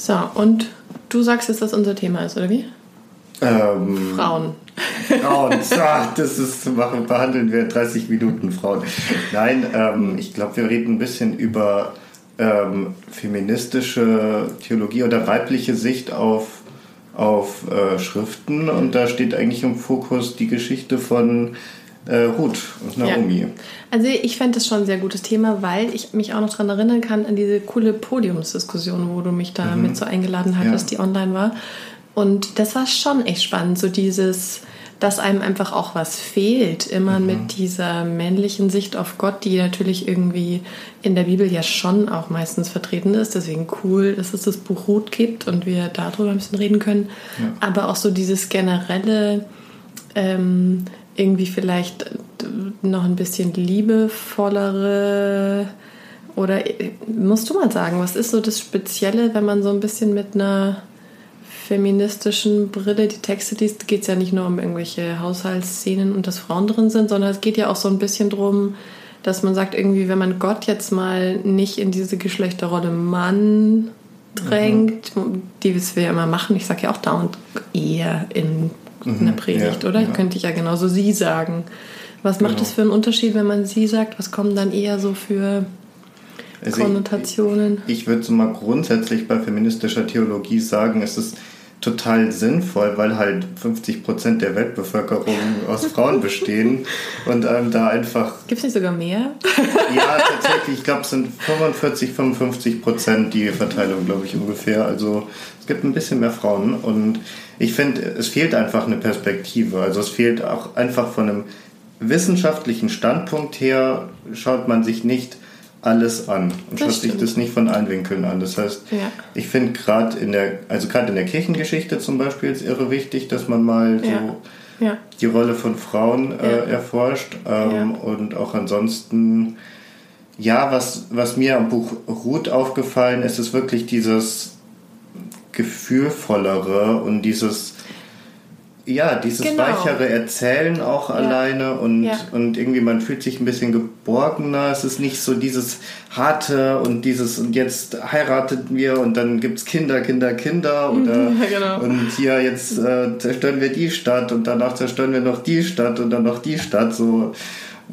So, und du sagst jetzt, dass unser Thema ist, oder wie? Ähm, Frauen. Frauen, ach, das ist, machen, behandeln wir 30 Minuten Frauen. Nein, ähm, ich glaube, wir reden ein bisschen über ähm, feministische Theologie oder weibliche Sicht auf, auf äh, Schriften und da steht eigentlich im Fokus die Geschichte von äh, Ruth und Naomi. Ja. Also ich fände das schon ein sehr gutes Thema, weil ich mich auch noch daran erinnern kann an diese coole Podiumsdiskussion, wo du mich da mit so eingeladen hattest, Ja. die online war. Und das war schon echt spannend, so dieses, dass einem einfach auch was fehlt, immer mit dieser männlichen Sicht auf Gott, die natürlich irgendwie in der Bibel ja schon auch meistens vertreten ist. Deswegen cool, dass es das Buch Ruth gibt und wir darüber ein bisschen reden können. Aber auch so dieses generelle, ähm, irgendwie vielleicht noch ein bisschen liebevollere oder äh, musst du mal sagen, was ist so das Spezielle, wenn man so ein bisschen mit einer feministischen Brille die Texte liest, geht es ja nicht nur um irgendwelche Haushaltsszenen und dass Frauen drin sind, sondern es geht ja auch so ein bisschen drum, dass man sagt, irgendwie, wenn man Gott jetzt mal nicht in diese Geschlechterrolle Mann drängt, die wir ja immer machen, ich sage ja auch dauernd eher in einer Predigt, ja, oder? ja. Könnte ich ja genauso sie sagen. Was macht Genau. es für einen Unterschied, wenn man sie sagt? Was kommen dann eher so für Also ich- Konnotationen? Ich würde so mal grundsätzlich bei feministischer Theologie sagen, es ist total sinnvoll, weil halt 50 Prozent der Weltbevölkerung aus Frauen bestehen und ähm, da einfach, Gibt es nicht sogar mehr? ja, tatsächlich, ich glaube, es sind 45, 55 Prozent die Verteilung, glaube ich, ungefähr. Also es gibt ein bisschen mehr Frauen und ich finde, es fehlt einfach eine Perspektive. Also es fehlt auch einfach von einem wissenschaftlichen Standpunkt her, schaut man sich nicht alles an und Das schaut sich das nicht von allen Winkeln an. Das heißt, Ja. ich finde gerade in der, also gerade in der Kirchengeschichte zum Beispiel ist irre wichtig, dass man mal so Ja. Die Rolle von Frauen äh, erforscht ähm, und auch ansonsten, ja, was, was mir am Buch Ruth aufgefallen ist, ist wirklich dieses gefühlvollere und dieses ja, dieses Genau. weichere Erzählen auch alleine und, Ja. und irgendwie man fühlt sich ein bisschen geborgener. Es ist nicht so dieses harte und dieses und jetzt heiraten wir und dann gibt's Kinder, Kinder, Kinder oder Ja, genau. und hier jetzt äh, zerstören wir die Stadt und danach zerstören wir noch die Stadt und dann noch die Stadt. So,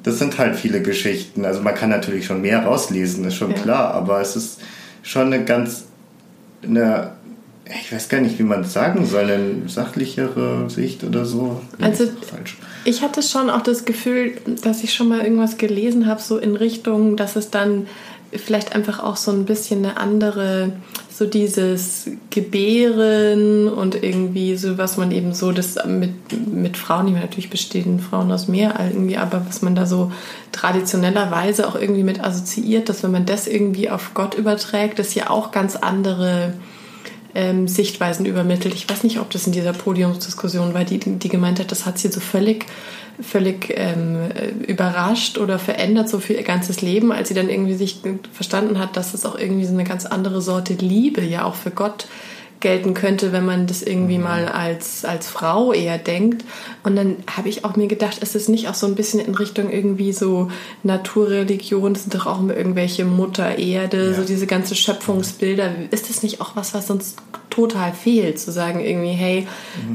das sind halt viele Geschichten. Also man kann natürlich schon mehr rauslesen, ist schon Ja. klar, aber es ist schon eine ganz eine ich weiß gar nicht, wie man es sagen soll, eine sachlichere Sicht oder so. Also- falsch. Ich hatte schon auch das Gefühl, dass ich schon mal irgendwas gelesen habe, so in Richtung, dass es dann vielleicht einfach auch so ein bisschen eine andere, so dieses Gebären und irgendwie so, was man eben so, das mit, mit Frauen, die natürlich bestehen Frauen aus mehr irgendwie, aber was man da so traditionellerweise auch irgendwie mit assoziiert, dass wenn man das irgendwie auf Gott überträgt, das ja auch ganz andere ähm, Sichtweisen übermittelt. Ich weiß nicht, ob das in dieser Podiumsdiskussion war, die, die gemeint hat, das hat sie so völlig, völlig ähm, äh, überrascht oder verändert so für ihr ganzes Leben, als sie dann irgendwie sich verstanden hat, dass es auch irgendwie so eine ganz andere Sorte Liebe ja auch für Gott gelten könnte, wenn man das irgendwie mal als, als Frau eher denkt. Und dann habe ich auch mir gedacht, ist es nicht auch so ein bisschen in Richtung irgendwie so Naturreligion, das sind doch auch immer irgendwelche Mutter Erde, so diese ganze Schöpfungsbilder. Ist das nicht auch was, was uns total fehlt, zu sagen irgendwie, hey,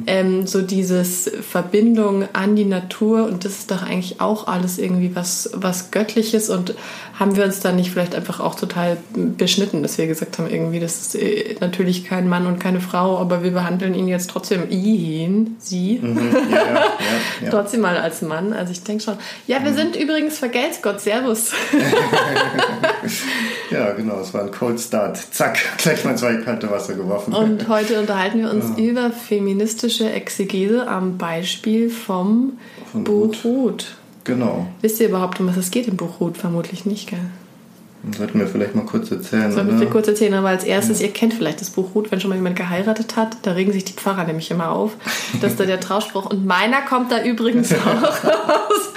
ähm, so dieses Verbindung an die Natur und das ist doch eigentlich auch alles irgendwie was, was Göttliches und haben wir uns da nicht vielleicht einfach auch total beschnitten, dass wir gesagt haben, irgendwie, das ist äh, natürlich kein Mann und keine Frau, aber wir behandeln ihn jetzt trotzdem, ihn, sie, Ja, ja, ja, ja. trotzdem mal als Mann. Also ich denke schon. Ja, wir sind übrigens vergelt's Gott, Servus. ja, genau, es war ein Cold Start. Zack, gleich mal zwei kalte Wasser geworfen. Und heute unterhalten wir uns über feministische Exegese am Beispiel vom Von Buch Ruth. Ruth. Genau. Wisst ihr überhaupt, um was es geht im Buch Ruth? Vermutlich nicht, gell? Sollten wir vielleicht mal kurz erzählen. Sollen wir kurz erzählen, aber als erstes, ihr kennt vielleicht das Buch Ruth, wenn schon mal jemand geheiratet hat, da regen sich die Pfarrer nämlich immer auf, dass da der Trauspruch, und meiner kommt da übrigens auch raus.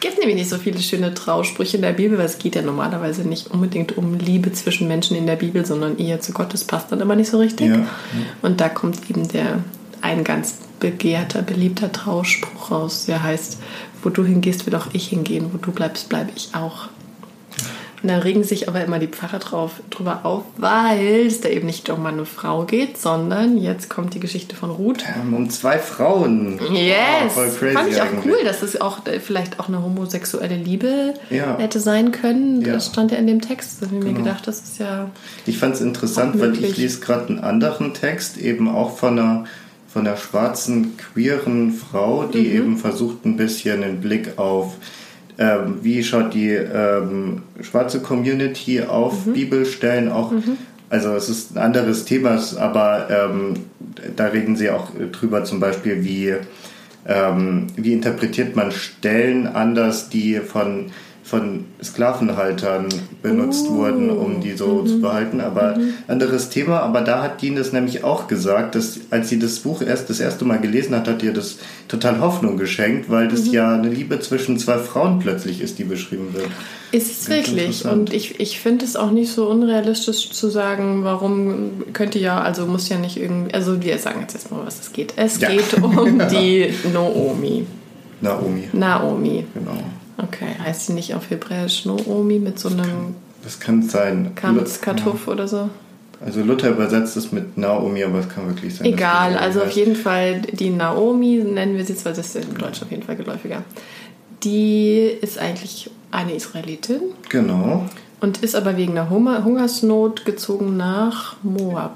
Gibt nämlich nicht so viele schöne Trausprüche in der Bibel, weil es geht ja normalerweise nicht unbedingt um Liebe zwischen Menschen in der Bibel, sondern eher zu Gott, das passt dann immer nicht so richtig. Ja. Und da kommt eben der ein ganz begehrter, beliebter Trauspruch raus, der heißt, wo du hingehst, will auch ich hingehen, wo du bleibst, bleibe ich auch. Und dann regen sich aber immer die Pfarrer drauf, drüber auf, weil es da eben nicht um eine Frau geht, sondern jetzt kommt die Geschichte von Ruth. Ähm, um zwei Frauen. Yes! Oh, voll crazy Fand ich auch eigentlich. cool, dass es auch äh, vielleicht auch eine homosexuelle Liebe Ja. hätte sein können. Ja. Das stand ja in dem Text. Da habe ich mir Genau. gedacht, das ist ja. Ich fand es interessant, weil ich lese gerade einen anderen Text, eben auch von einer, von einer schwarzen, queeren Frau, die Mhm. eben versucht, ein bisschen einen Blick auf, ähm, wie schaut die ähm, schwarze Community auf Mhm. Bibelstellen auch. Also es ist ein anderes Thema, aber ähm, da reden sie auch drüber, zum Beispiel, wie, ähm, wie interpretiert man Stellen anders, die von, von Sklavenhaltern benutzt Oh. wurden, um die so zu behalten. Aber anderes Thema. Aber da hat Dean das nämlich auch gesagt, dass als sie das Buch erst das erste Mal gelesen hat, hat ihr das total Hoffnung geschenkt, weil das ja eine Liebe zwischen zwei Frauen plötzlich ist, die beschrieben wird. Ist es wirklich. Und ich, ich finde es auch nicht so unrealistisch zu sagen, warum könnte ja, also muss ja nicht irgendwie, also wir sagen jetzt erstmal, was es geht. Es Ja. geht um die Naomi. Naomi. Naomi. Genau. Okay, heißt sie nicht auf Hebräisch Naomi mit so einem Das kann sein. Lu- Kartuff oder so? Also Luther übersetzt es mit Naomi, aber es kann wirklich sein. Egal, also auf heißt. jeden Fall die Naomi, nennen wir sie jetzt, weil das ist im Deutsch auf jeden Fall geläufiger. Die ist eigentlich eine Israelitin Genau. und ist aber wegen einer Hunger Hungersnot gezogen nach Moab.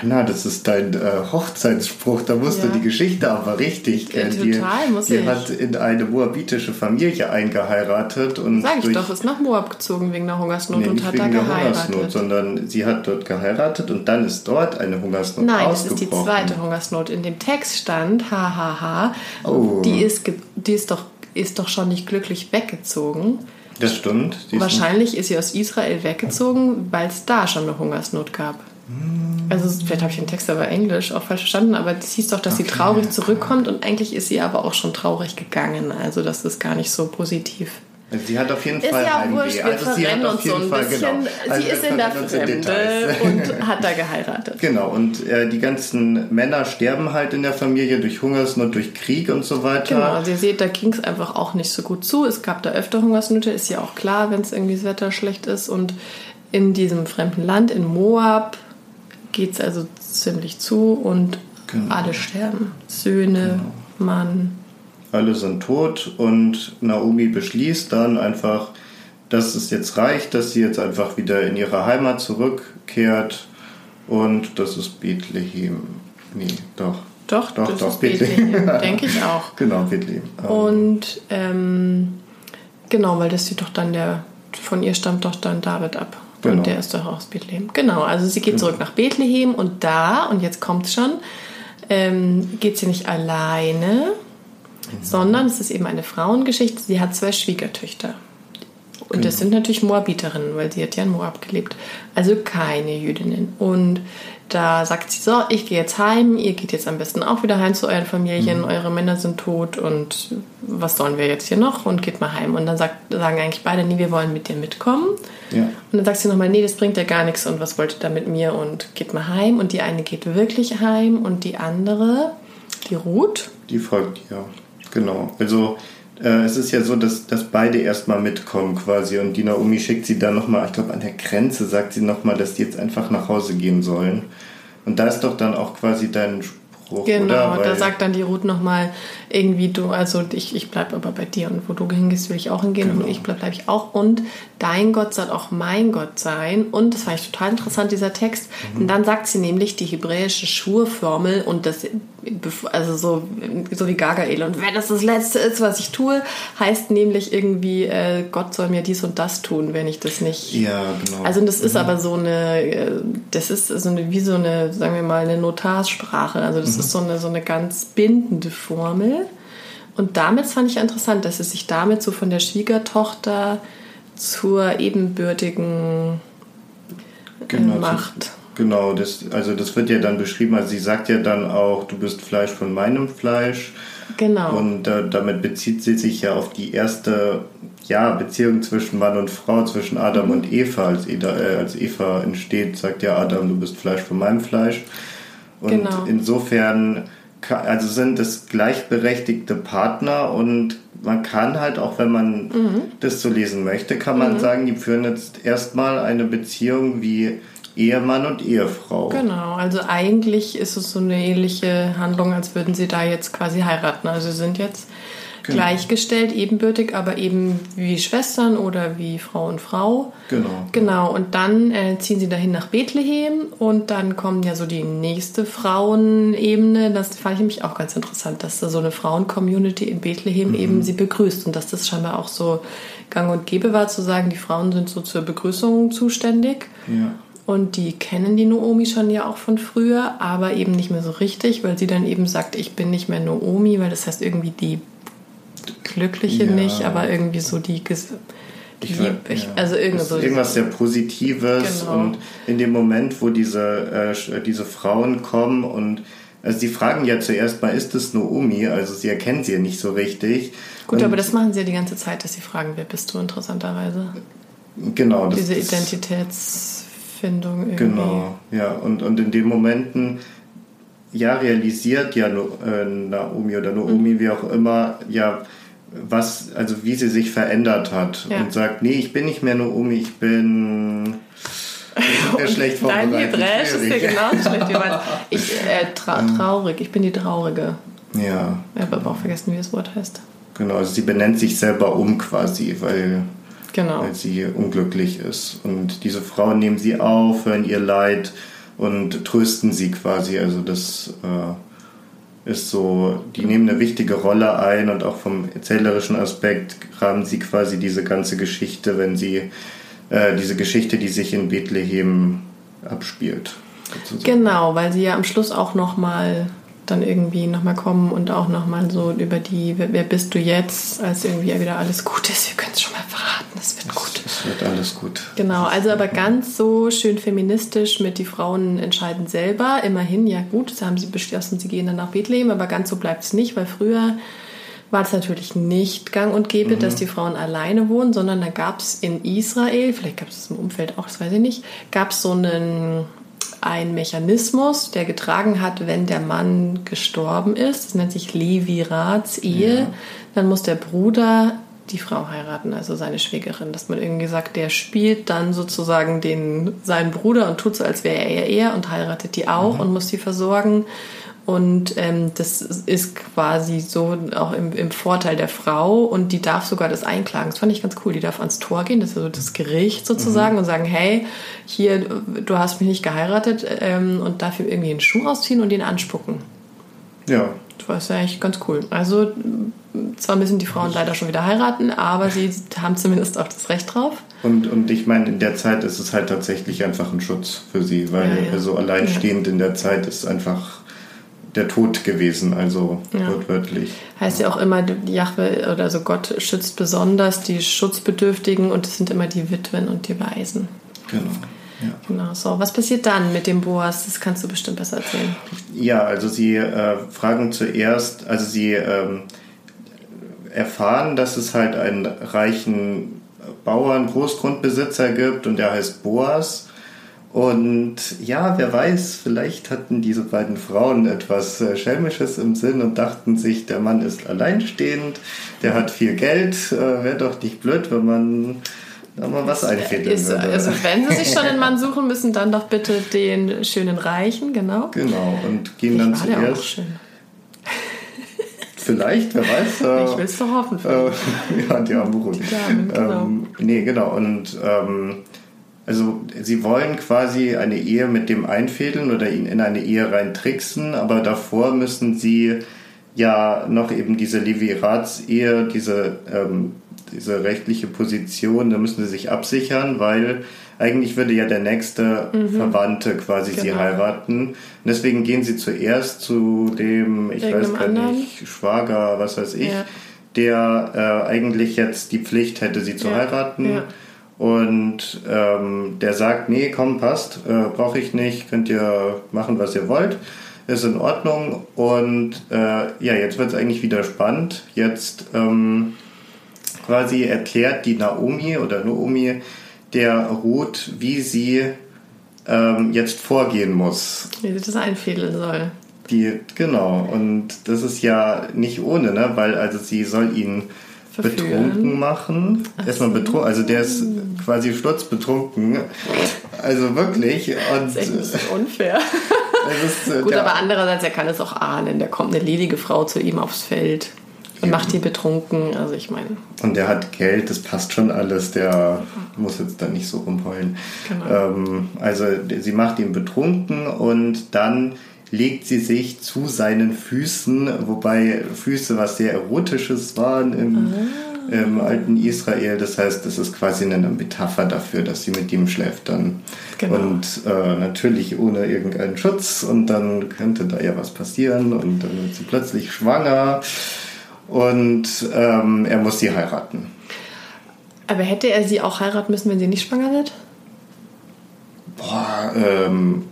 Anna, das ist dein äh, Hochzeitsspruch, da musst Ja. du die Geschichte aber richtig Ja, kennen. total, die, muss die ich. hat in eine moabitische Familie eingeheiratet und Sag ich durch, doch, ist nach Moab gezogen wegen der Hungersnot nee, und hat da der Hungersnot, geheiratet. sondern sie hat dort geheiratet und dann ist dort eine Hungersnot Nein, das ist ausgebrochen. die zweite Hungersnot. In dem Text stand, hahaha, Oh. die, ist die ist doch, ist doch schon nicht glücklich weggezogen. Das stimmt. Wahrscheinlich ist sie aus Israel weggezogen, weil es da schon eine Hungersnot gab. Also vielleicht habe ich den Text aber Englisch auch falsch verstanden, aber es hieß doch, dass sie traurig zurückkommt und eigentlich ist sie aber auch schon traurig gegangen. Also das ist gar nicht so positiv. Also sie hat auf jeden Ist Fall ja Heimweh. wurscht, wir also sie hat auf uns so jeden ein Fall, bisschen. genau. Also sie ist in der Fremde und hat da geheiratet. Genau, und äh, die ganzen Männer sterben halt in der Familie durch Hungersnot, durch Krieg und so weiter. Genau, also ihr seht, da ging es einfach auch nicht so gut zu. Es gab da öfter Hungersnöte, ist ja auch klar, wenn es irgendwie das Wetter schlecht ist. Und in diesem fremden Land, in Moab, geht es also ziemlich zu und Genau. alle sterben. Söhne, Mann. Alle sind tot und Naomi beschließt dann einfach, dass es jetzt reicht, dass sie jetzt einfach wieder in ihre Heimat zurückkehrt und das ist Bethlehem. Nee, doch. Doch, Doch, das doch, ist Bethlehem, denke ich auch. Genau, Bethlehem. Ähm, Und ähm, genau, weil das sie doch dann der, von ihr stammt doch dann David ab. Genau. Und der ist doch aus Bethlehem. Genau, also sie geht zurück nach Bethlehem und da, und jetzt kommt's schon, ähm, geht sie nicht alleine, sondern es ist eben eine Frauengeschichte. Sie hat zwei Schwiegertöchter. Und das sind natürlich Moabiterinnen, weil sie hat ja in Moab gelebt. Also keine Jüdinnen. Und da sagt sie so, ich gehe jetzt heim, ihr geht jetzt am besten auch wieder heim zu euren Familien, eure Männer sind tot und was sollen wir jetzt hier noch? Und geht mal heim. Und dann sagt, sagen eigentlich beide, nee, wir wollen mit dir mitkommen. Ja. Und dann sagt sie nochmal, nee, das bringt ja gar nichts und was wollt ihr da mit mir und geht mal heim. Und die eine geht wirklich heim und die andere, die Ruth, Die folgt ja. Genau. Also äh, es ist ja so, dass, dass beide erstmal mitkommen quasi und die Naomi schickt sie dann nochmal, ich glaube an der Grenze sagt sie nochmal, dass die jetzt einfach nach Hause gehen sollen. Und da ist doch dann auch quasi dein Spruch, Genau, oder? und da sagt dann die Ruth nochmal irgendwie, du, also ich, ich bleib aber bei dir und wo du hingehst, will ich auch hingehen, Genau. wo ich bleib, bleib ich auch. Und dein Gott soll auch mein Gott sein. Und das fand ich total interessant, dieser Text. Mhm. Und dann sagt sie nämlich die hebräische Schwurformel und das, also so, so wie Gagael. Und wenn das das Letzte ist, was ich tue, heißt nämlich irgendwie, äh, Gott soll mir dies und das tun, wenn ich das nicht ja, genau. also das ist aber so eine, äh, das ist so eine, wie so eine, sagen wir mal, eine Notarsprache. Also das ist so eine, so eine ganz bindende Formel. Und damit fand ich interessant, dass es sich damit so von der Schwiegertochter zur ebenbürtigen genau, äh, Macht. Genau, das, also das wird ja dann beschrieben, also sie sagt ja dann auch, du bist Fleisch von meinem Fleisch. Genau. Und äh, damit bezieht sie sich ja auf die erste ja, Beziehung zwischen Mann und Frau, zwischen Adam Mhm. und Eva. Als, Eda, äh, als Eva entsteht, sagt ja Adam, du bist Fleisch von meinem Fleisch. Und Genau. insofern also sind es gleichberechtigte Partner und man kann halt auch, wenn man mhm. das so lesen möchte, kann man mhm. sagen, die führen jetzt erstmal eine Beziehung wie Ehemann und Ehefrau. Genau, also eigentlich ist es so eine ähnliche Handlung, als würden sie da jetzt quasi heiraten. Also sie sind jetzt genau. gleichgestellt, ebenbürtig, aber eben wie Schwestern oder wie Frau und Frau. Genau. Genau, und dann äh, ziehen sie dahin nach Bethlehem und dann kommt ja so die nächste Frauenebene. Das fand ich nämlich auch ganz interessant, dass da so eine Frauen-Community in Bethlehem mhm. eben sie begrüßt und dass das scheinbar auch so gang und gäbe war, zu sagen, die Frauen sind so zur Begrüßung zuständig. Ja. Und die kennen die Noomi schon ja auch von früher, aber eben nicht mehr so richtig, weil sie dann eben sagt, ich bin nicht mehr Noomi, weil das heißt irgendwie die Glückliche ja. nicht, aber irgendwie so die. Ich, ich, also irgendwas, so irgendwas sehr Positives genau. und in dem Moment, wo diese, äh, diese Frauen kommen und also sie fragen ja zuerst mal, ist es Noomi? Also sie erkennen sie ja nicht so richtig. Gut, und aber das machen sie ja die ganze Zeit, dass sie fragen, wer bist du interessanterweise? Genau. Das, Diese Identitäts Findung irgendwie. Genau, ja. Und, und in den Momenten, ja, realisiert ja äh, Naomi oder Naomi, mhm. wie auch immer, ja, was, also wie sie sich verändert hat ja. und sagt, nee, ich bin nicht mehr Naomi, ich bin ja schlecht vorbereitet. Dein Hebräisch ist ja genau schlecht. Ich, äh, tra traurig, ich bin die Traurige. Ja. Ich habe aber auch vergessen, wie das Wort heißt. Genau, also sie benennt sich selber um quasi, weil genau. weil sie unglücklich ist. Und diese Frauen nehmen sie auf, hören ihr Leid und trösten sie quasi. Also das äh, ist so, die nehmen eine wichtige Rolle ein und auch vom erzählerischen Aspekt haben sie quasi diese ganze Geschichte, wenn sie äh, diese Geschichte, die sich in Bethlehem abspielt. Sozusagen. Genau, weil sie ja am Schluss auch nochmal dann irgendwie nochmal kommen und auch nochmal so über die, wer, wer, bist du jetzt, als irgendwie wieder alles gut ist. Wir können es schon mal verraten, es wird gut. Es wird alles gut. Genau, also aber ganz so schön feministisch mit die Frauen entscheiden selber. Immerhin, ja gut, das haben sie beschlossen, sie gehen dann nach Bethlehem, aber ganz so bleibt es nicht, weil früher war es natürlich nicht gang und gäbe, mhm. dass die Frauen alleine wohnen, sondern da gab es in Israel, vielleicht gab es das im Umfeld auch, das weiß ich nicht, gab es so einen ein Mechanismus, der getragen hat, wenn der Mann gestorben ist. Das nennt sich Levirats-Ehe. Ja. Dann muss der Bruder die Frau heiraten, also seine Schwägerin. Dass man irgendwie sagt, der spielt dann sozusagen den, seinen Bruder und tut so, als wäre er er und heiratet die auch mhm. und muss die versorgen. Und ähm, das ist quasi so auch im, im, Vorteil der Frau und die darf sogar das einklagen. Das fand ich ganz cool. Die darf ans Tor gehen, das ist so das Gericht sozusagen mhm. und sagen, hey, hier, du hast mich nicht geheiratet ähm, und dafür irgendwie einen Schuh ausziehen und ihn anspucken. Ja. Das war ja eigentlich ganz cool. Also zwar müssen die Frauen leider schon wieder heiraten, aber sie haben zumindest auch das Recht drauf. Und, und ich meine, in der Zeit ist es halt tatsächlich einfach ein Schutz für sie, weil ja, ja. so alleinstehend ja. in der Zeit ist einfach der Tod gewesen, also ja. wortwörtlich. Heißt ja auch immer, Jahwe oder so Gott schützt besonders die Schutzbedürftigen und es sind immer die Witwen und die Waisen. Genau. Ja. Genau, so. Was passiert dann mit dem Boas? Das kannst du bestimmt besser erzählen. Ja, also sie äh, fragen zuerst, also sie ähm, erfahren, dass es halt einen reichen Bauern, Großgrundbesitzer gibt und der heißt Boas. Und ja, wer weiß, vielleicht hatten diese beiden Frauen etwas äh, Schelmisches im Sinn und dachten sich, der Mann ist alleinstehend, der hat viel Geld, äh, wäre doch nicht blöd, wenn man da mal was einfädeln ist, würde. Also wenn sie sich schon einen Mann suchen müssen, dann doch bitte den schönen Reichen, genau. Genau, und gehen ich dann war zuerst... Der auch schön. Vielleicht, wer weiß. Äh, ich will es doch hoffen. Äh, ja, die arme Ruhe. Genau. Ähm, nee, genau. Und ähm, also sie wollen quasi eine Ehe mit dem einfädeln oder ihn in eine Ehe reintricksen, aber davor müssen sie ja noch eben diese Levirats-Ehe, diese, ähm, diese rechtliche Position, da müssen sie sich absichern, weil eigentlich würde ja der nächste mhm. Verwandte quasi genau. sie heiraten. Und deswegen gehen sie zuerst zu dem, ich weiß gar nicht, Schwager, was weiß ich, ja. der äh, eigentlich jetzt die Pflicht hätte, sie zu ja. heiraten. Ja und ähm, der sagt, nee, komm, passt, äh, brauche ich nicht, könnt ihr machen, was ihr wollt, ist in Ordnung. Und äh, ja, jetzt wird es eigentlich wieder spannend. Jetzt ähm, quasi erklärt die Naomi oder Naomi der Ruth, wie sie ähm, jetzt vorgehen muss. Wie sie das einfädeln soll. Die, genau, und das ist ja nicht ohne, ne? weil also sie soll ihn Verführen. betrunken machen. Ach Erstmal betrunken, also der ist quasi sturzbetrunken. Also wirklich. Und, das ist echt ein bisschen unfair. Ist, äh, Gut, aber andererseits, er kann es auch ahnen. Da kommt eine ledige Frau zu ihm aufs Feld und macht die betrunken. Also ich meine. Und der hat Geld, das passt schon alles. Der muss jetzt da nicht so rumheulen. Genau. Ähm, also sie macht ihn betrunken und dann legt sie sich zu seinen Füßen, wobei Füße was sehr Erotisches waren im, ah. im alten Israel. Das heißt, es ist quasi eine Metapher dafür, dass sie mit ihm schläft dann. Genau. Und äh, natürlich ohne irgendeinen Schutz und dann könnte da ja was passieren und dann wird sie plötzlich schwanger und ähm, er muss sie heiraten. Aber hätte er sie auch heiraten müssen, wenn sie nicht schwanger wird? Boah, ähm,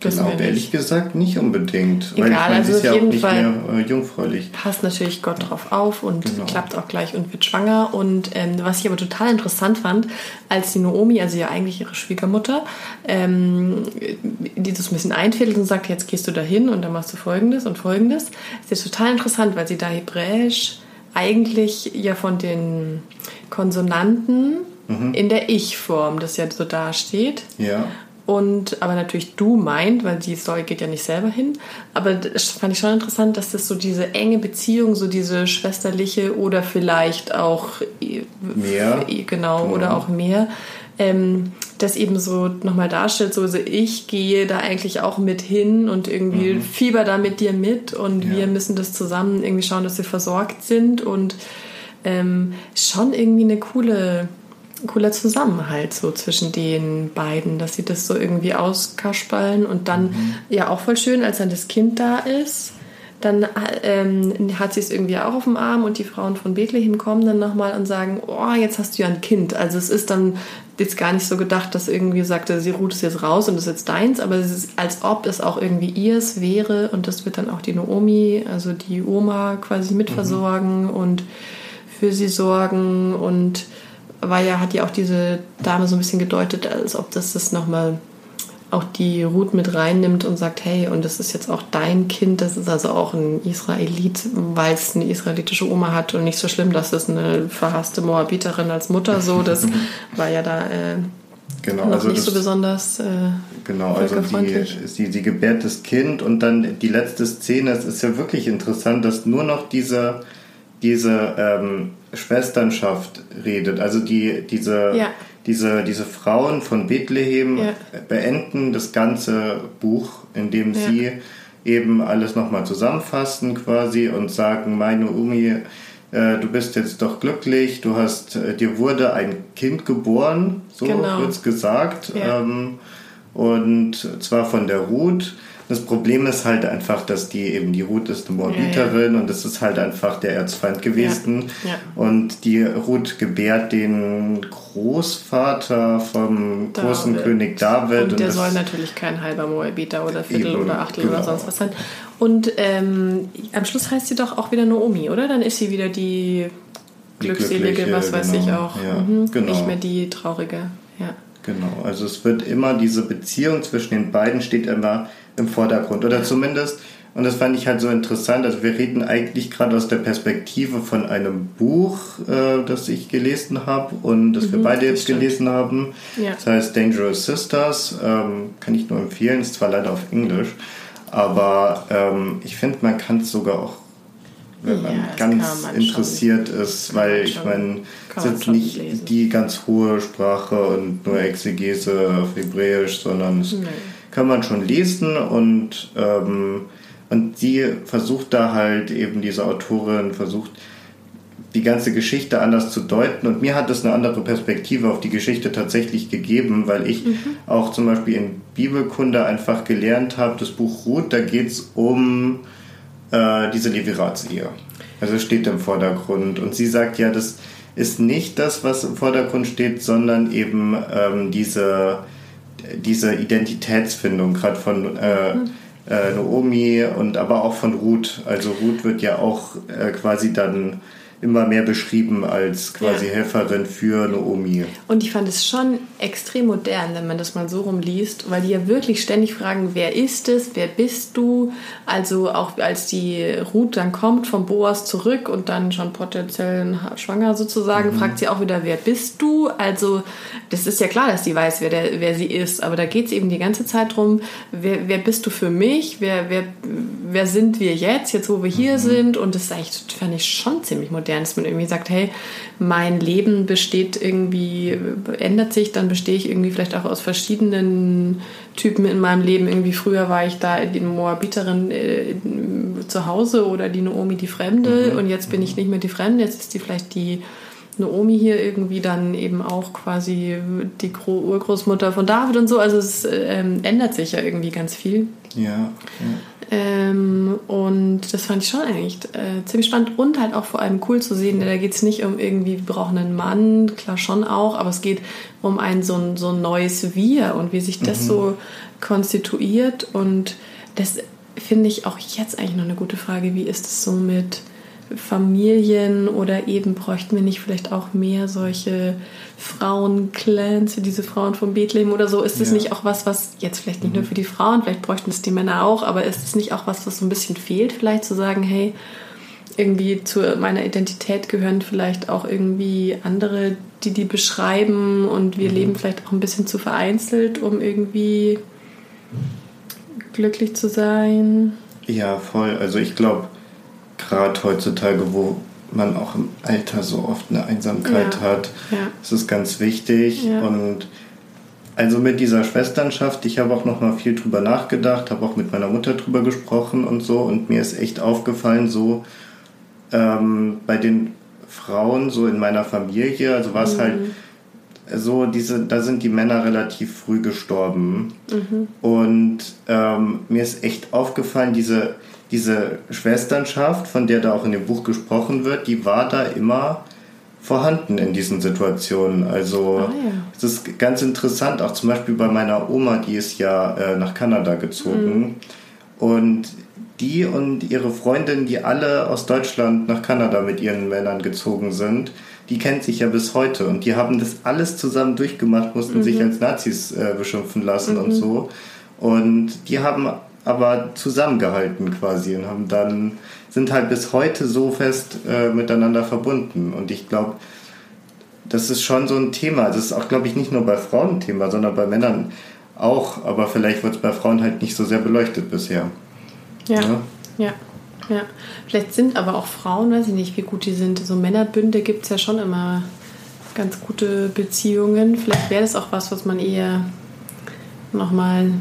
glaube ehrlich gesagt nicht unbedingt. Egal, weil ich meine, also ist ja auch nicht Fall mehr äh, jungfräulich. Passt natürlich Gott drauf auf und genau. klappt auch gleich und wird schwanger. Und ähm, was ich aber total interessant fand, als die Naomi, also ja eigentlich ihre Schwiegermutter, ähm, die das ein bisschen einfädelt und sagt, jetzt gehst du dahin und dann machst du folgendes und folgendes, ist ja total interessant, weil sie da hebräisch eigentlich ja von den Konsonanten mhm. in der Ich-Form, das ja so dasteht. Ja. Und aber natürlich du meint, weil die Story geht ja nicht selber hin. Aber das fand ich schon interessant, dass das so diese enge Beziehung, so diese schwesterliche oder vielleicht auch mehr, genau, mhm. oder auch mehr, ähm, das eben so nochmal darstellt, so also ich gehe da eigentlich auch mit hin und irgendwie mhm. fieber da mit dir mit und ja. wir müssen das zusammen irgendwie schauen, dass wir versorgt sind und ähm, schon irgendwie eine coole cooler Zusammenhalt so zwischen den beiden, dass sie das so irgendwie auskaspallen und dann mhm. ja auch voll schön, als dann das Kind da ist dann ähm, hat sie es irgendwie auch auf dem Arm und die Frauen von Bethlehem kommen dann nochmal und sagen, oh, jetzt hast du ja ein Kind. Also es ist dann jetzt gar nicht so gedacht, dass irgendwie sagte, sie ruht es jetzt raus und ist jetzt deins, aber es ist, als ob es auch irgendwie ihrs wäre und das wird dann auch die Naomi, also die Oma quasi mitversorgen mhm. und für sie sorgen und war ja, hat ja auch diese Dame so ein bisschen gedeutet, als ob das das nochmal auch die Ruth mit reinnimmt und sagt, hey, und das ist jetzt auch dein Kind, das ist also auch ein Israelit, weil es eine israelitische Oma hat und nicht so schlimm, dass es eine verhasste Moabiterin als Mutter so, das war ja da äh, genau, noch also nicht das, so besonders äh, Genau, also die, sie, sie gebärt das Kind und dann die letzte Szene, es ist ja wirklich interessant, dass nur noch diese, diese ähm, Schwesternschaft redet, also die, diese... Ja diese, diese Frauen von Bethlehem ja. beenden das ganze Buch, indem ja. sie eben alles nochmal zusammenfassen quasi und sagen, meine Umi, äh, du bist jetzt doch glücklich, du hast, äh, dir wurde ein Kind geboren, so genau. es gesagt, ähm, und zwar von der Ruth. Das Problem ist halt einfach, dass die eben die Ruth ist eine Moabiterin ja, ja. und das ist halt einfach der Erzfeind gewesen. Ja, und die Ruth gebärt den Großvater vom David. großen König David. Und, und der soll natürlich kein halber Moabiter oder Viertel eben, oder Achtel genau. oder sonst was sein. Und ähm, am Schluss heißt sie doch auch wieder Naomi, oder? Dann ist sie wieder die glückselige, was weiß genau. ich auch. Mhm. Genau. Nicht mehr die traurige. Ja. Genau, also es wird immer diese Beziehung zwischen den beiden steht immer im Vordergrund. Oder zumindest, und das fand ich halt so interessant, also wir reden eigentlich gerade aus der Perspektive von einem Buch, äh, das ich gelesen habe und das mhm, wir beide jetzt gelesen haben. Ja. Das heißt Dangerous Sisters, ähm, kann ich nur empfehlen, ist zwar leider auf Englisch, aber ähm, ich finde, man kann es sogar auch wenn man ja, ganz man interessiert schon, ist, weil ich meine, es ist jetzt nicht lesen. die ganz hohe Sprache und nur Exegese auf Hebräisch, sondern es nee kann man schon lesen und, ähm, und sie versucht da halt eben, diese Autorin versucht, die ganze Geschichte anders zu deuten. Und mir hat es eine andere Perspektive auf die Geschichte tatsächlich gegeben, weil ich mhm. auch zum Beispiel in Bibelkunde einfach gelernt habe, das Buch Ruth, da geht es um äh, diese Leviratsehe. Also steht im Vordergrund. Und sie sagt ja, das ist nicht das, was im Vordergrund steht, sondern eben ähm, diese diese Identitätsfindung, gerade von äh, äh, Naomi und aber auch von Ruth. Also Ruth wird ja auch äh, quasi dann immer mehr beschrieben als quasi ja. Helferin für Naomi. Und ich fand es schon extrem modern, wenn man das mal so rumliest, weil die ja wirklich ständig fragen, wer ist es, wer bist du? Also auch als die Ruth dann kommt vom Boas zurück und dann schon potenziell schwanger sozusagen, mhm. fragt sie auch wieder, wer bist du? Also das ist ja klar, dass sie weiß, wer, der, wer sie ist, aber da geht es eben die ganze Zeit drum, wer, wer bist du für mich? Wer, wer, wer sind wir jetzt, jetzt wo wir hier mhm. sind? Und das ist eigentlich, fand ich schon ziemlich modern modern, dass man irgendwie sagt, hey, mein Leben besteht irgendwie, ändert sich, dann bestehe ich irgendwie vielleicht auch aus verschiedenen Typen in meinem Leben. Irgendwie früher war ich da die Moabiterin äh, zu Hause oder die Naomi die Fremde mhm. und jetzt bin ich nicht mehr die Fremde, jetzt ist die vielleicht die Naomi hier irgendwie dann eben auch quasi die Urgroßmutter von David und so. Also es ähm, ändert sich ja irgendwie ganz viel. Ja. ja. Ähm, und das fand ich schon eigentlich äh, ziemlich spannend und halt auch vor allem cool zu sehen. Da geht es nicht um irgendwie, wir brauchen einen Mann, klar schon auch, aber es geht um ein so ein, so ein neues Wir und wie sich das mhm. so konstituiert. Und das finde ich auch jetzt eigentlich noch eine gute Frage. Wie ist es so mit Familien oder eben bräuchten wir nicht vielleicht auch mehr solche Frauenclans für diese Frauen von Bethlehem oder so? Ist es ja. nicht auch was, was jetzt vielleicht nicht mhm. nur für die Frauen, vielleicht bräuchten es die Männer auch, aber ist es nicht auch was, was so ein bisschen fehlt, vielleicht zu sagen, hey, irgendwie zu meiner Identität gehören vielleicht auch irgendwie andere, die die beschreiben und wir mhm. leben vielleicht auch ein bisschen zu vereinzelt, um irgendwie glücklich zu sein. Ja, voll. Also ich glaube, gerade heutzutage, wo man auch im Alter so oft eine Einsamkeit ja. hat, ja. ist es ganz wichtig. Ja. Und also mit dieser Schwesternschaft, ich habe auch noch mal viel drüber nachgedacht, habe auch mit meiner Mutter drüber gesprochen und so. Und mir ist echt aufgefallen, so ähm, bei den Frauen so in meiner Familie, also war es mhm. halt so, diese, da sind die Männer relativ früh gestorben. Mhm. Und ähm, mir ist echt aufgefallen, diese diese Schwesternschaft, von der da auch in dem Buch gesprochen wird, die war da immer vorhanden in diesen Situationen. Also ah, ja. es ist ganz interessant, auch zum Beispiel bei meiner Oma, die ist ja äh, nach Kanada gezogen. Mhm. Und die und ihre Freundin, die alle aus Deutschland nach Kanada mit ihren Männern gezogen sind, die kennt sich ja bis heute und die haben das alles zusammen durchgemacht, mussten mhm. sich als Nazis äh, beschimpfen lassen mhm. und so. Und die haben aber zusammengehalten quasi und haben dann sind halt bis heute so fest äh, miteinander verbunden. Und ich glaube das ist schon so ein Thema. Das ist auch glaube ich nicht nur bei Frauen ein Thema sondern bei Männern auch. Aber vielleicht wird es bei Frauen halt nicht so sehr beleuchtet bisher. Ja. Ja, ja. ja. vielleicht sind aber auch Frauen weiß ich nicht wie gut die sind. So Männerbünde gibt es ja schon immer ganz gute Beziehungen. Vielleicht wäre das auch was was man eher nochmal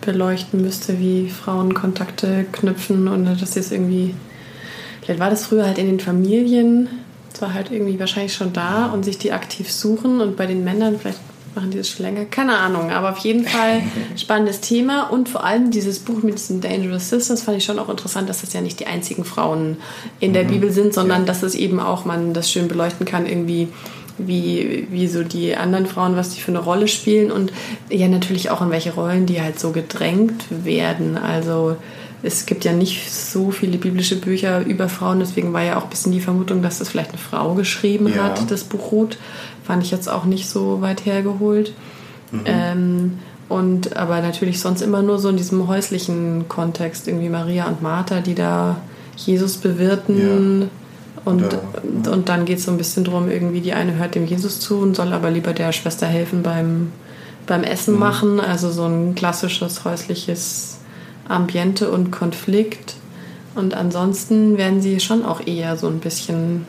beleuchten müsste, wie Frauen Kontakte knüpfen und dass sie es irgendwie. Vielleicht war das früher halt in den Familien, zwar halt irgendwie wahrscheinlich schon da und sich die aktiv suchen und bei den Männern vielleicht machen die das schon länger, keine Ahnung, aber auf jeden Fall spannendes Thema und vor allem dieses Buch mit diesen Dangerous Sisters fand ich schon auch interessant, dass das ja nicht die einzigen Frauen in der mhm. Bibel sind, sondern ja. dass es eben auch man das schön beleuchten kann, irgendwie wie, wie so die anderen Frauen, was die für eine Rolle spielen und ja natürlich auch in welche Rollen die halt so gedrängt werden. Also es gibt ja nicht so viele biblische Bücher über Frauen, deswegen war ja auch ein bisschen die Vermutung, dass das vielleicht eine Frau geschrieben ja. hat, das Buch Ruth. Fand ich jetzt auch nicht so weit hergeholt. Mhm. Ähm, und aber natürlich sonst immer nur so in diesem häuslichen Kontext, irgendwie Maria und Martha, die da Jesus bewirten. Ja und, Oder, und dann geht es so ein bisschen darum, irgendwie die eine hört dem Jesus zu und soll aber lieber der Schwester helfen beim, beim Essen mhm. machen. Also so ein klassisches häusliches Ambiente und Konflikt. Und ansonsten werden sie schon auch eher so ein bisschen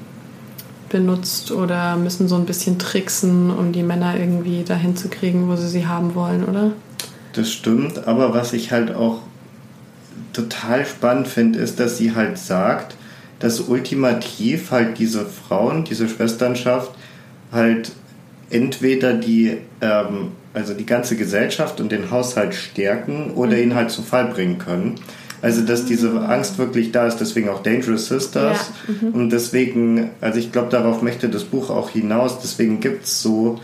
benutzt oder müssen so ein bisschen tricksen, um die Männer irgendwie dahin zu kriegen, wo sie sie haben wollen, oder? Das stimmt, aber was ich halt auch total spannend finde, ist, dass sie halt sagt, dass ultimativ halt diese Frauen, diese Schwesternschaft halt entweder die, ähm, also die ganze Gesellschaft und den Haushalt stärken oder mhm. ihn halt zu Fall bringen können. Also dass diese Angst wirklich da ist, deswegen auch Dangerous Sisters. Ja. Mhm. Und deswegen, also ich glaube, darauf möchte das Buch auch hinaus, deswegen gibt es so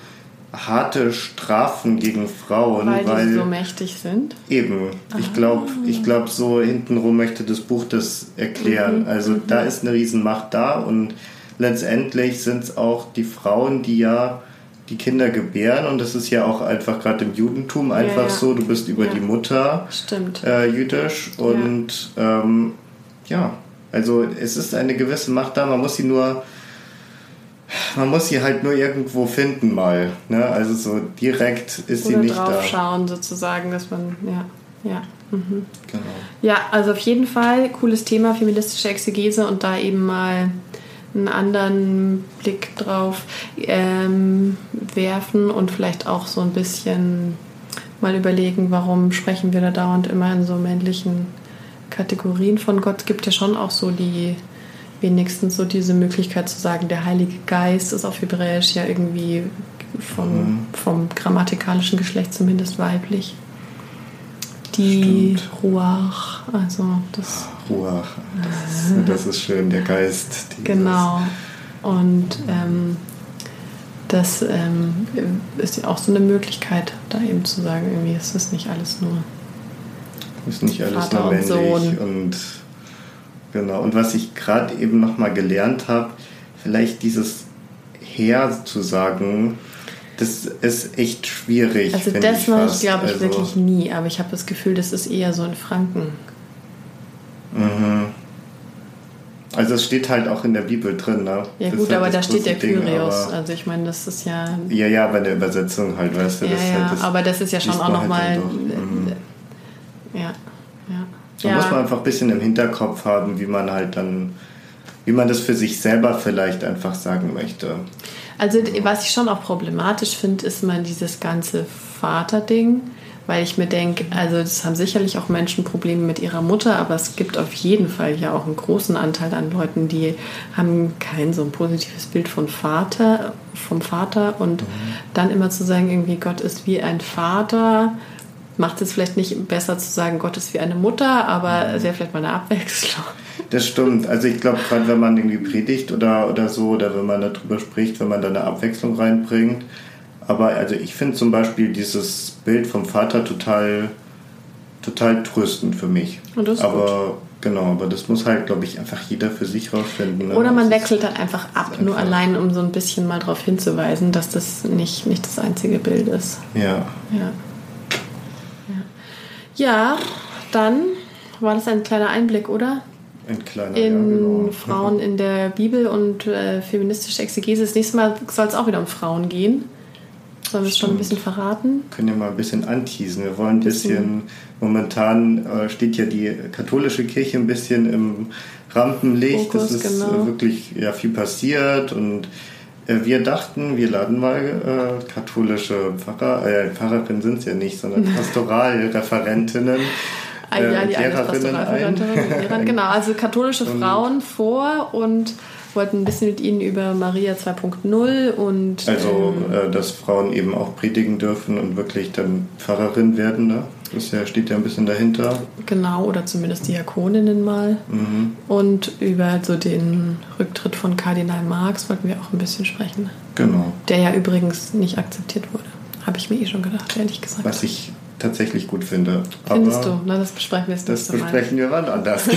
harte Strafen gegen Frauen, weil, weil die so mächtig sind. Eben. Ah. Ich glaube, ich glaube, so hintenrum möchte das Buch das erklären. Mhm. Also mhm. da ist eine Riesenmacht da und letztendlich sind es auch die Frauen, die ja die Kinder gebären und das ist ja auch einfach gerade im Judentum einfach ja, ja. so, du bist über ja. die Mutter äh, jüdisch und ähm, ja, also es ist eine gewisse Macht da, man muss sie nur man muss sie halt nur irgendwo finden mal. Ne? Also so direkt ist Oder sie nicht drauf da. schauen sozusagen, dass man, ja, ja. Mhm. Genau. Ja, also auf jeden Fall cooles Thema, feministische Exegese und da eben mal einen anderen Blick drauf ähm, werfen und vielleicht auch so ein bisschen mal überlegen, warum sprechen wir da dauernd immer in so männlichen Kategorien von Gott. Es gibt ja schon auch so die wenigstens so diese Möglichkeit zu sagen, der Heilige Geist ist auf Hebräisch ja irgendwie vom, mhm. vom grammatikalischen Geschlecht zumindest weiblich. Die Stimmt. Ruach, also das. Ruach, das, das ist schön, der Geist. Genau. Und ähm, das ähm, ist ja auch so eine Möglichkeit, da eben zu sagen, irgendwie ist das nicht alles nur. Ist nicht alles Vater nur männlich und, und Genau, und was ich gerade eben nochmal gelernt habe, vielleicht dieses Herr zu sagen, das ist echt schwierig. Also das mache ich, glaube ich, also, wirklich nie, aber ich habe das Gefühl, das ist eher so in Franken. Mhm. Also es steht halt auch in der Bibel drin, ne? Ja das gut, halt aber da steht der Kyrios. Also ich meine, das ist ja... Ja, ja, bei der Übersetzung halt, weißt du. Ja, das ja, halt, das aber das ist ja schon auch nochmal... Halt mhm. Ja. Da ja. muss man einfach ein bisschen im Hinterkopf haben, wie man halt dann, wie man das für sich selber vielleicht einfach sagen möchte. Also was ich schon auch problematisch finde, ist mal dieses ganze Vaterding, weil ich mir denke, also das haben sicherlich auch Menschen Probleme mit ihrer Mutter, aber es gibt auf jeden Fall ja auch einen großen Anteil an Leuten, die haben kein so ein positives Bild von Vater, vom Vater und mhm. dann immer zu sagen, irgendwie Gott ist wie ein Vater, macht es vielleicht nicht besser zu sagen, Gott ist wie eine Mutter, aber es wäre vielleicht mal eine Abwechslung. Das stimmt. Also ich glaube, gerade wenn man irgendwie predigt oder, oder so, oder wenn man darüber spricht, wenn man da eine Abwechslung reinbringt. Aber also ich finde zum Beispiel dieses Bild vom Vater total, total tröstend für mich. Und das ist aber gut. genau, aber das muss halt, glaube ich, einfach jeder für sich rausfinden. Ne? Oder man wechselt dann einfach ab, einfach nur allein, um so ein bisschen mal darauf hinzuweisen, dass das nicht, nicht das einzige Bild ist. Ja. Ja. Ja, dann war das ein kleiner Einblick, oder? Ein kleiner, in ja, genau. Frauen in der Bibel und äh, feministische Exegese. Das nächste Mal soll es auch wieder um Frauen gehen. Sollen wir es schon ein bisschen verraten? Können ja mal ein bisschen anteasen. Wir wollen ein bisschen, momentan äh, steht ja die katholische Kirche ein bisschen im Rampenlicht. Fokus, es ist genau. wirklich ja, viel passiert und äh, wir dachten, wir laden mal äh, katholische Pfarrer, äh, Pfarrerinnen sind es ja nicht, sondern Pastoralreferentinnen. Ah, ja, die äh, Lehrerinnen ein. genau, also katholische Frauen vor und wollten ein bisschen mit ihnen über Maria 2.0 und. Also, ähm, äh, dass Frauen eben auch predigen dürfen und wirklich dann Pfarrerin werden, ne? Das ja, steht ja ein bisschen dahinter. Genau, oder zumindest Diakoninnen mal. Mhm. Und über so den Rücktritt von Kardinal Marx wollten wir auch ein bisschen sprechen. Genau. Der ja übrigens nicht akzeptiert wurde. Habe ich mir eh schon gedacht, ehrlich gesagt. Was ich tatsächlich gut finde. Findest Aber du? Na, das besprechen wir jetzt Das besprechen wir wann anders.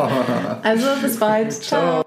also bis bald. Ciao. Ciao.